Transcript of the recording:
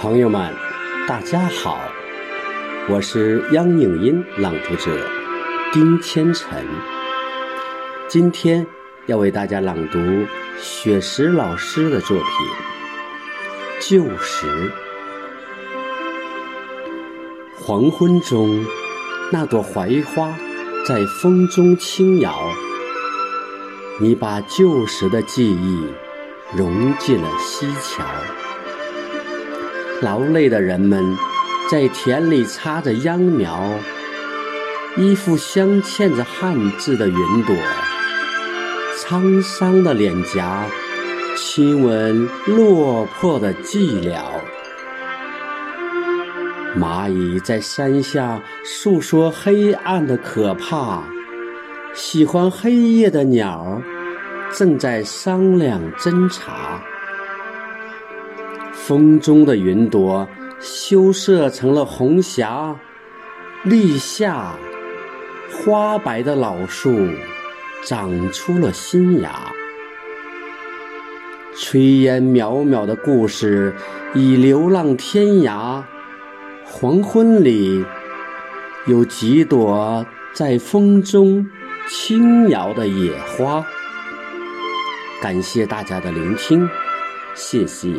朋友们，大家好，我是央影音朗读者丁千晨。今天要为大家朗读雪石老师的作品《旧时》。黄昏中，那朵槐花在风中轻摇，你把旧时的记忆融进了西桥。劳累的人们在田里插着秧苗，衣服镶嵌着汉字的云朵，沧桑的脸颊亲吻落魄的寂寥。蚂蚁在山下诉说黑暗的可怕，喜欢黑夜的鸟正在商量侦查。风中的云朵羞涩成了红霞，立夏，花白的老树长出了新芽。炊烟渺渺的故事已流浪天涯。黄昏里，有几朵在风中轻摇的野花。感谢大家的聆听，谢谢。